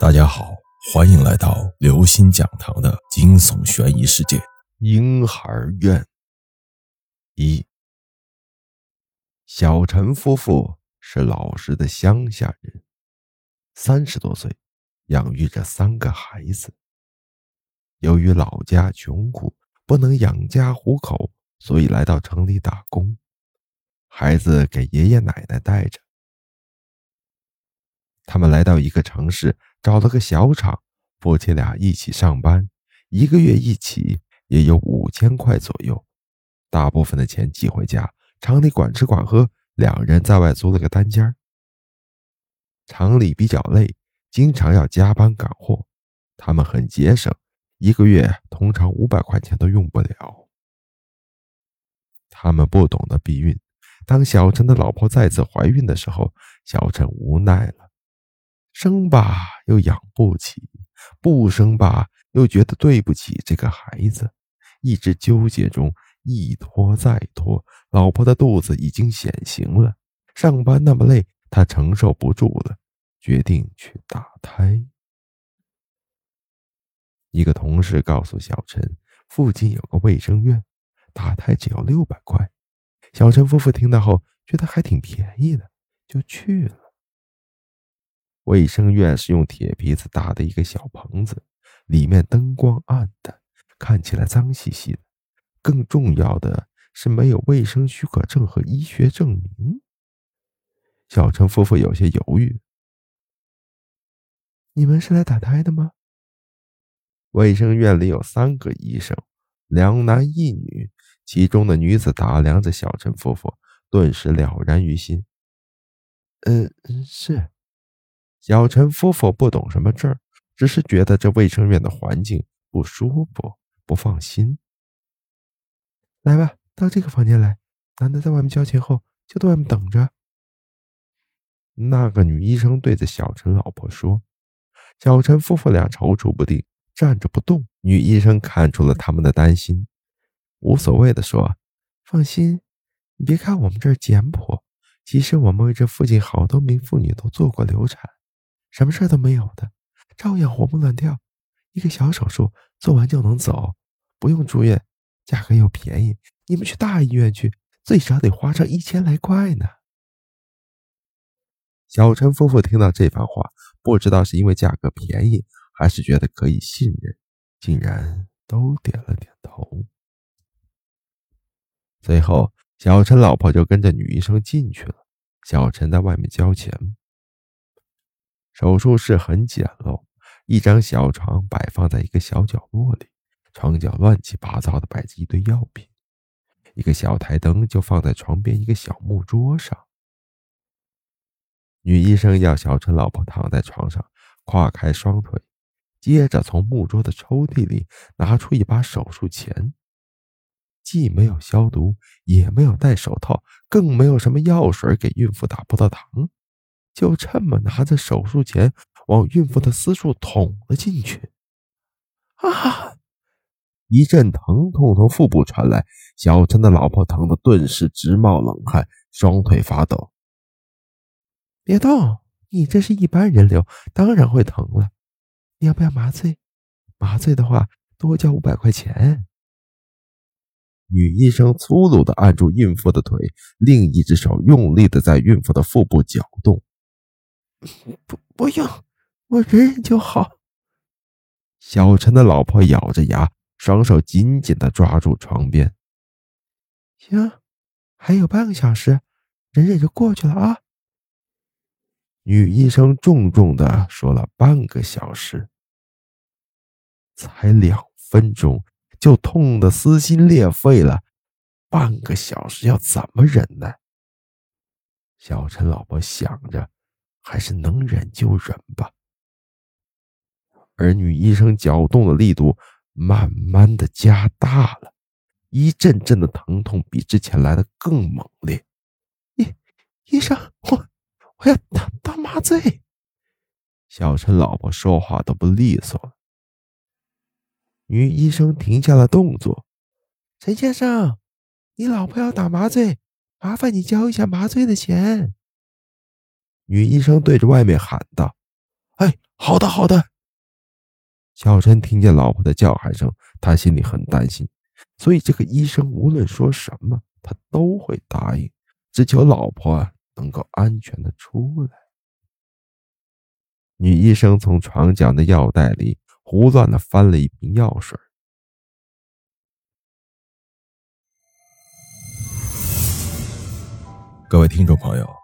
大家好，欢迎来到刘星讲堂的惊悚悬疑世界《婴孩院》。一，小陈夫妇是老实的乡下人，三十多岁，养育着三个孩子。由于老家穷苦，不能养家糊口，所以来到城里打工，孩子给爷爷奶奶带着。他们来到一个城市，找了个小厂，夫妻俩一起上班，一个月一起也有五千块左右，大部分的钱寄回家，厂里管吃管喝，两人在外租了个单间。厂里比较累，经常要加班赶货，他们很节省，一个月通常五百块钱都用不了。他们不懂得避孕，当小陈的老婆再次怀孕的时候，小陈无奈了。生吧又养不起，不生吧又觉得对不起这个孩子，一直纠结中，一拖再拖，老婆的肚子已经显形了。上班那么累，他承受不住了，决定去打胎。一个同事告诉小陈，附近有个卫生院，打胎只要六百块。小陈夫妇听到后，觉得还挺便宜的，就去了。卫生院是用铁皮子搭的一个小棚子，里面灯光暗淡，看起来脏兮兮的。更重要的是，没有卫生许可证和医学证明。小陈夫妇有些犹豫：“你们是来打胎的吗？”卫生院里有三个医生，两男一女，其中的女子打量着小陈夫妇，顿时了然于心：“嗯，是。”小陈夫妇不懂什么证只是觉得这卫生院的环境不舒服，不放心。来吧，到这个房间来。男的在外面交钱后，就在外面等着。那个女医生对着小陈老婆说。小陈夫妇俩踌躇不定，站着不动。女医生看出了他们的担心，无所谓的说：“放心，你别看我们这儿简朴，其实我们为这附近好多名妇女都做过流产。”什么事都没有的，照样活蹦乱跳。一个小手术做完就能走，不用住院，价格又便宜。你们去大医院去，最少得花上一千来块呢。小陈夫妇听到这番话，不知道是因为价格便宜，还是觉得可以信任，竟然都点了点头。最后，小陈老婆就跟着女医生进去了。小陈在外面交钱。手术室很简陋，一张小床摆放在一个小角落里，床角乱七八糟的摆着一堆药品，一个小台灯就放在床边一个小木桌上。女医生要小陈老婆躺在床上，跨开双腿，接着从木桌的抽屉里拿出一把手术钳，既没有消毒，也没有戴手套，更没有什么药水给孕妇打葡萄糖。就这么拿着手术钳往孕妇的私处捅了进去，啊！一阵疼痛从腹部传来，小陈的老婆疼得顿时直冒冷汗，双腿发抖。别动，你这是一般人流，当然会疼了。你要不要麻醉？麻醉的话，多交五百块钱。女医生粗鲁地按住孕妇的腿，另一只手用力地在孕妇的腹部搅动。不，不用，我忍忍就好。小陈的老婆咬着牙，双手紧紧的抓住床边。行，还有半个小时，忍忍就过去了啊。女医生重重的说了半个小时，才两分钟就痛得撕心裂肺了，半个小时要怎么忍呢？小陈老婆想着。还是能忍就忍吧。而女医生搅动的力度慢慢的加大了，一阵阵的疼痛比之前来的更猛烈。医医生，我我要打打麻醉。小陈老婆说话都不利索了。女医生停下了动作。陈先生，你老婆要打麻醉，麻烦你交一下麻醉的钱。女医生对着外面喊道：“哎，好的，好的。小陈听见老婆的叫喊声，他心里很担心，所以这个医生无论说什么，他都会答应，只求老婆能够安全的出来。女医生从床角的药袋里胡乱的翻了一瓶药水。各位听众朋友，